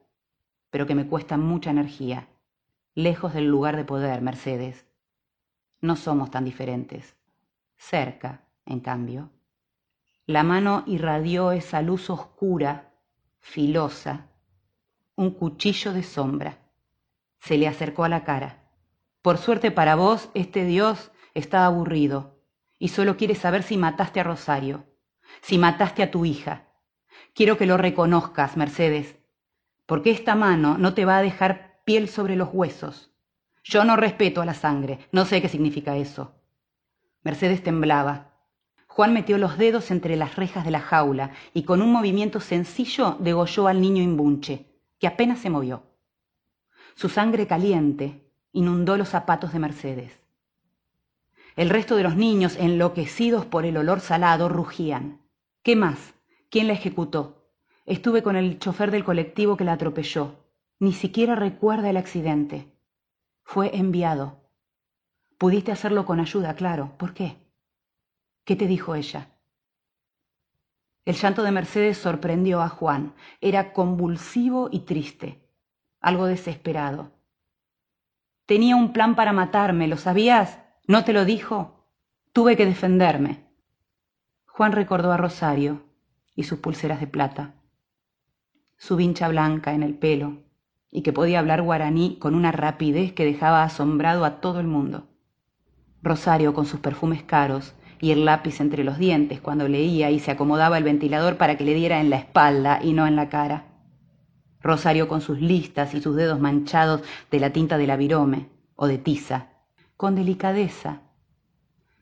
pero que me cuesta mucha energía. Lejos del lugar de poder, Mercedes. No somos tan diferentes. Cerca, en cambio. La mano irradió esa luz oscura, filosa, un cuchillo de sombra. Se le acercó a la cara. Por suerte para vos, este Dios está aburrido y solo quiere saber si mataste a Rosario, si mataste a tu hija. Quiero que lo reconozcas, Mercedes, porque esta mano no te va a dejar piel sobre los huesos. Yo no respeto a la sangre, no sé qué significa eso. Mercedes temblaba. Juan metió los dedos entre las rejas de la jaula y con un movimiento sencillo degolló al niño imbunche, que apenas se movió. Su sangre caliente inundó los zapatos de Mercedes. El resto de los niños, enloquecidos por el olor salado, rugían. ¿Qué más? ¿Quién la ejecutó? Estuve con el chofer del colectivo que la atropelló. Ni siquiera recuerda el accidente. Fue enviado. Pudiste hacerlo con ayuda, claro. ¿Por qué? ¿Qué te dijo ella? El llanto de Mercedes sorprendió a Juan. Era convulsivo y triste, algo desesperado. Tenía un plan para matarme, ¿lo sabías? ¿No te lo dijo? Tuve que defenderme. Juan recordó a Rosario y sus pulseras de plata, su vincha blanca en el pelo, y que podía hablar guaraní con una rapidez que dejaba asombrado a todo el mundo. Rosario con sus perfumes caros y el lápiz entre los dientes cuando leía y se acomodaba el ventilador para que le diera en la espalda y no en la cara. Rosario con sus listas y sus dedos manchados de la tinta de la o de tiza, con delicadeza.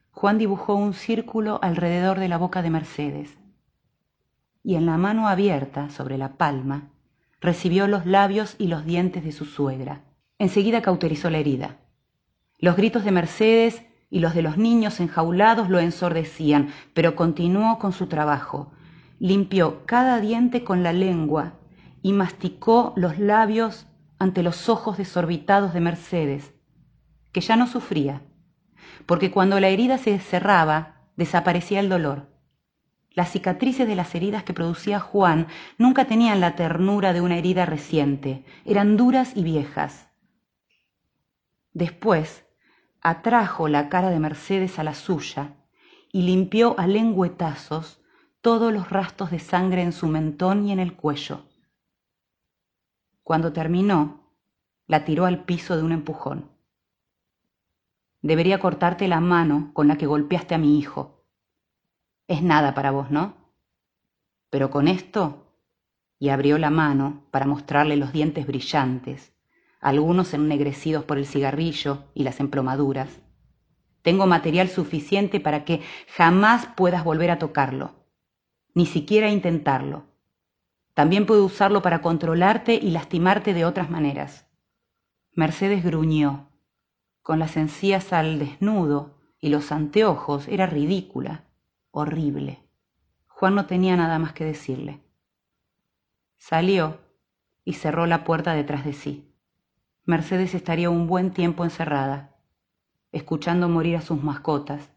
Juan dibujó un círculo alrededor de la boca de Mercedes y en la mano abierta sobre la palma recibió los labios y los dientes de su suegra. Enseguida cauterizó la herida. Los gritos de Mercedes y los de los niños enjaulados lo ensordecían, pero continuó con su trabajo. Limpió cada diente con la lengua y masticó los labios ante los ojos desorbitados de Mercedes, que ya no sufría, porque cuando la herida se cerraba, desaparecía el dolor. Las cicatrices de las heridas que producía Juan nunca tenían la ternura de una herida reciente, eran duras y viejas. Después, atrajo la cara de Mercedes a la suya y limpió a lengüetazos todos los rastros de sangre en su mentón y en el cuello. Cuando terminó, la tiró al piso de un empujón. Debería cortarte la mano con la que golpeaste a mi hijo. Es nada para vos, ¿no? Pero con esto, y abrió la mano para mostrarle los dientes brillantes, algunos ennegrecidos por el cigarrillo y las emplomaduras. Tengo material suficiente para que jamás puedas volver a tocarlo, ni siquiera intentarlo. También puedo usarlo para controlarte y lastimarte de otras maneras. Mercedes gruñó. Con las encías al desnudo y los anteojos era ridícula, horrible. Juan no tenía nada más que decirle. Salió y cerró la puerta detrás de sí. Mercedes estaría un buen tiempo encerrada, escuchando morir a sus mascotas,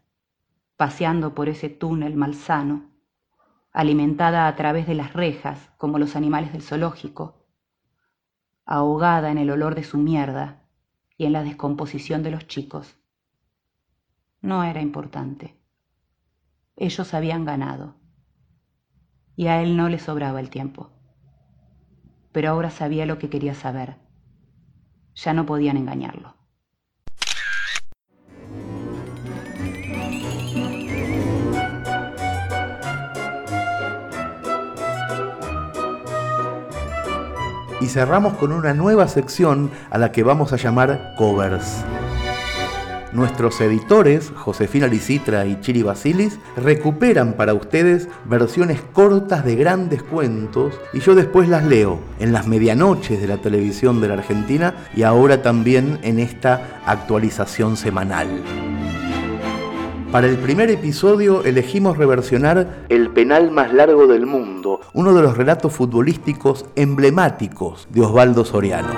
paseando por ese túnel malsano, alimentada a través de las rejas como los animales del zoológico, ahogada en el olor de su mierda y en la descomposición de los chicos. No era importante. Ellos habían ganado. Y a él no le sobraba el tiempo. Pero ahora sabía lo que quería saber. Ya no podían engañarlo. y cerramos con una nueva sección a la que vamos a llamar covers. Nuestros editores, Josefina Licitra y Chiri Basilis, recuperan para ustedes versiones cortas de grandes cuentos y yo después las leo en las medianoches de la televisión de la Argentina y ahora también en esta actualización semanal. Para el primer episodio elegimos reversionar El penal más largo del mundo, uno de los relatos futbolísticos emblemáticos de Osvaldo Soriano.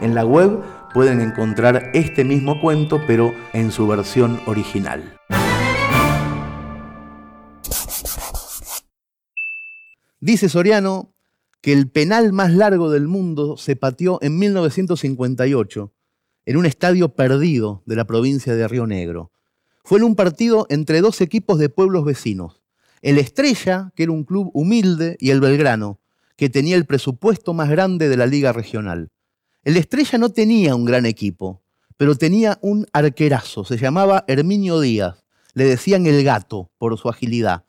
En la web pueden encontrar este mismo cuento pero en su versión original. Dice Soriano que el penal más largo del mundo se pateó en 1958 en un estadio perdido de la provincia de Río Negro fue en un partido entre dos equipos de pueblos vecinos. El Estrella, que era un club humilde, y el Belgrano, que tenía el presupuesto más grande de la liga regional. El Estrella no tenía un gran equipo, pero tenía un arquerazo, se llamaba Herminio Díaz, le decían el gato por su agilidad,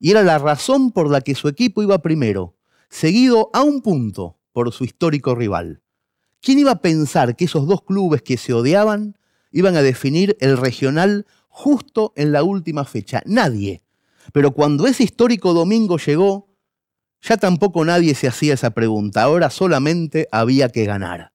y era la razón por la que su equipo iba primero, seguido a un punto por su histórico rival. ¿Quién iba a pensar que esos dos clubes que se odiaban iban a definir el regional justo en la última fecha. Nadie. Pero cuando ese histórico domingo llegó, ya tampoco nadie se hacía esa pregunta. Ahora solamente había que ganar.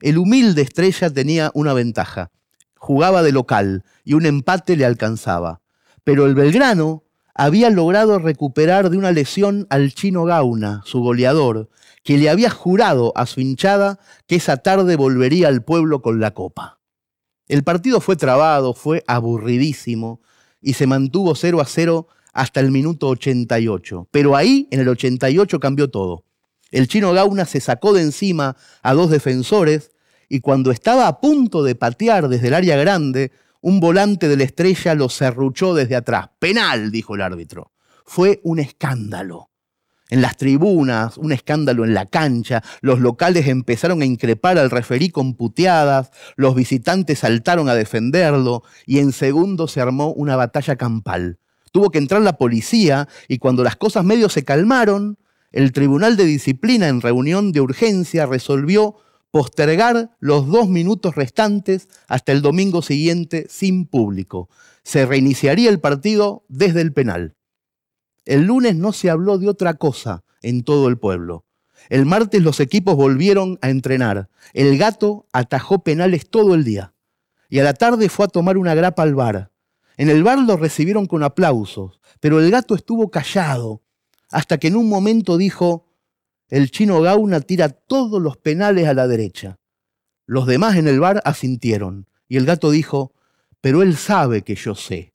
El humilde estrella tenía una ventaja. Jugaba de local y un empate le alcanzaba. Pero el Belgrano había logrado recuperar de una lesión al chino Gauna, su goleador, que le había jurado a su hinchada que esa tarde volvería al pueblo con la copa. El partido fue trabado, fue aburridísimo y se mantuvo 0 a 0 hasta el minuto 88. Pero ahí, en el 88, cambió todo. El chino Gauna se sacó de encima a dos defensores y cuando estaba a punto de patear desde el área grande, un volante de la estrella lo serruchó desde atrás. Penal, dijo el árbitro. Fue un escándalo en las tribunas, un escándalo en la cancha, los locales empezaron a increpar al referí con puteadas, los visitantes saltaron a defenderlo y en segundos se armó una batalla campal. Tuvo que entrar la policía y cuando las cosas medio se calmaron, el Tribunal de Disciplina en reunión de urgencia resolvió postergar los dos minutos restantes hasta el domingo siguiente sin público. Se reiniciaría el partido desde el penal. El lunes no se habló de otra cosa en todo el pueblo. El martes los equipos volvieron a entrenar. El gato atajó penales todo el día. Y a la tarde fue a tomar una grapa al bar. En el bar lo recibieron con aplausos, pero el gato estuvo callado hasta que en un momento dijo, el chino Gauna tira todos los penales a la derecha. Los demás en el bar asintieron y el gato dijo, pero él sabe que yo sé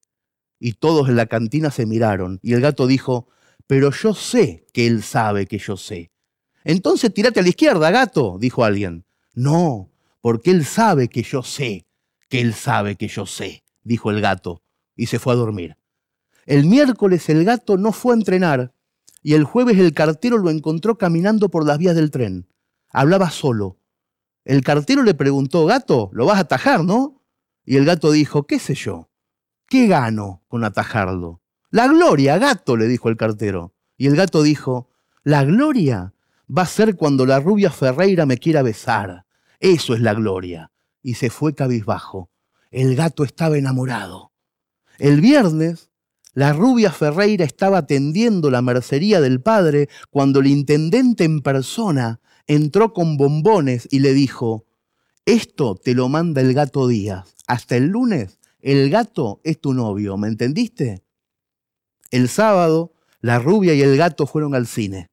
y todos en la cantina se miraron. Y el gato dijo, pero yo sé que él sabe que yo sé. Entonces tírate a la izquierda, gato, dijo alguien. No, porque él sabe que yo sé, que él sabe que yo sé, dijo el gato, y se fue a dormir. El miércoles el gato no fue a entrenar, y el jueves el cartero lo encontró caminando por las vías del tren. Hablaba solo. El cartero le preguntó, gato, lo vas a atajar, ¿no? Y el gato dijo, qué sé yo, ¿qué gano con atajarlo? La gloria, gato, le dijo el cartero. Y el gato dijo, la gloria va a ser cuando la rubia Ferreira me quiera besar. Eso es la gloria. Y se fue cabizbajo. El gato estaba enamorado. El viernes la rubia Ferreira estaba atendiendo la mercería del padre cuando el intendente en persona entró con bombones y le dijo, esto te lo manda el gato Díaz. Hasta el lunes, el gato es tu novio, ¿me entendiste? El sábado, la rubia y el gato fueron al cine.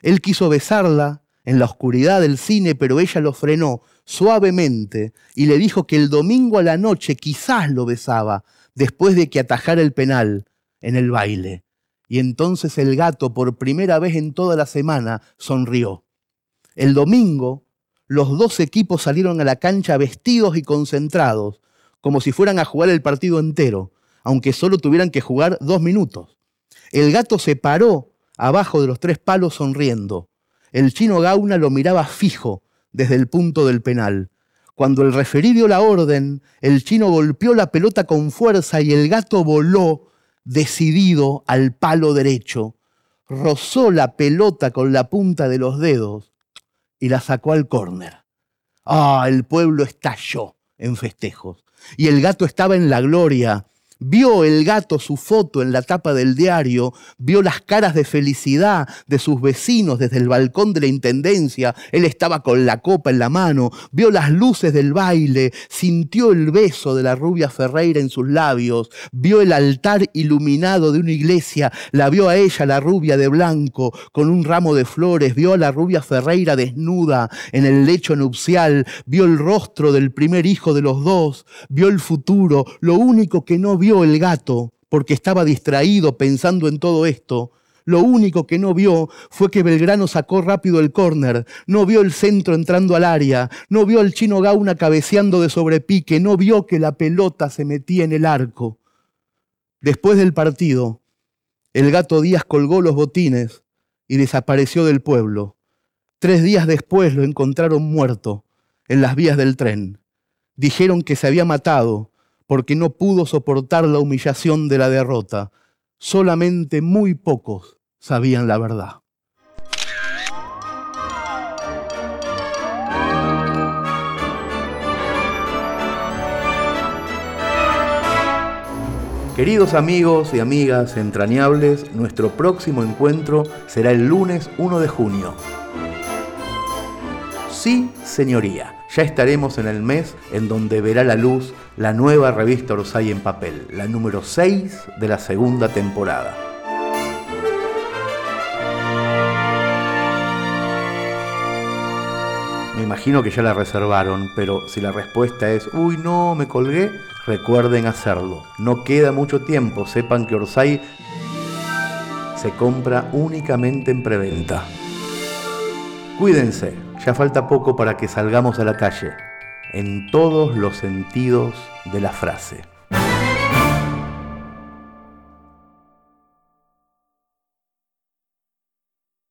Él quiso besarla en la oscuridad del cine, pero ella lo frenó suavemente y le dijo que el domingo a la noche quizás lo besaba, después de que atajara el penal en el baile. Y entonces el gato, por primera vez en toda la semana, sonrió. El domingo, los dos equipos salieron a la cancha vestidos y concentrados, como si fueran a jugar el partido entero, aunque solo tuvieran que jugar dos minutos. El gato se paró abajo de los tres palos sonriendo. El chino Gauna lo miraba fijo desde el punto del penal. Cuando el referí dio la orden, el chino golpeó la pelota con fuerza y el gato voló decidido al palo derecho, rozó la pelota con la punta de los dedos y la sacó al córner. Ah, el pueblo estalló en festejos. Y el gato estaba en la gloria, Vio el gato su foto en la tapa del diario, vio las caras de felicidad de sus vecinos desde el balcón de la intendencia, él estaba con la copa en la mano, vio las luces del baile, sintió el beso de la rubia Ferreira en sus labios, vio el altar iluminado de una iglesia, la vio a ella, la rubia de blanco, con un ramo de flores, vio a la rubia Ferreira desnuda en el lecho nupcial, vio el rostro del primer hijo de los dos, vio el futuro, lo único que no el gato porque estaba distraído pensando en todo esto. Lo único que no vio fue que Belgrano sacó rápido el córner, no vio el centro entrando al área, no vio al chino Gauna cabeceando de sobrepique, no vio que la pelota se metía en el arco. Después del partido, el gato Díaz colgó los botines y desapareció del pueblo. Tres días después lo encontraron muerto en las vías del tren. Dijeron que se había matado porque no pudo soportar la humillación de la derrota. Solamente muy pocos sabían la verdad. Queridos amigos y amigas entrañables, nuestro próximo encuentro será el lunes 1 de junio. Sí, señoría, ya estaremos en el mes en donde verá la luz la nueva revista Orsay en papel, la número 6 de la segunda temporada. Me imagino que ya la reservaron, pero si la respuesta es, uy no, me colgué, recuerden hacerlo. No queda mucho tiempo, sepan que Orsay se compra únicamente en preventa. Cuídense, ya falta poco para que salgamos a la calle en todos los sentidos de la frase.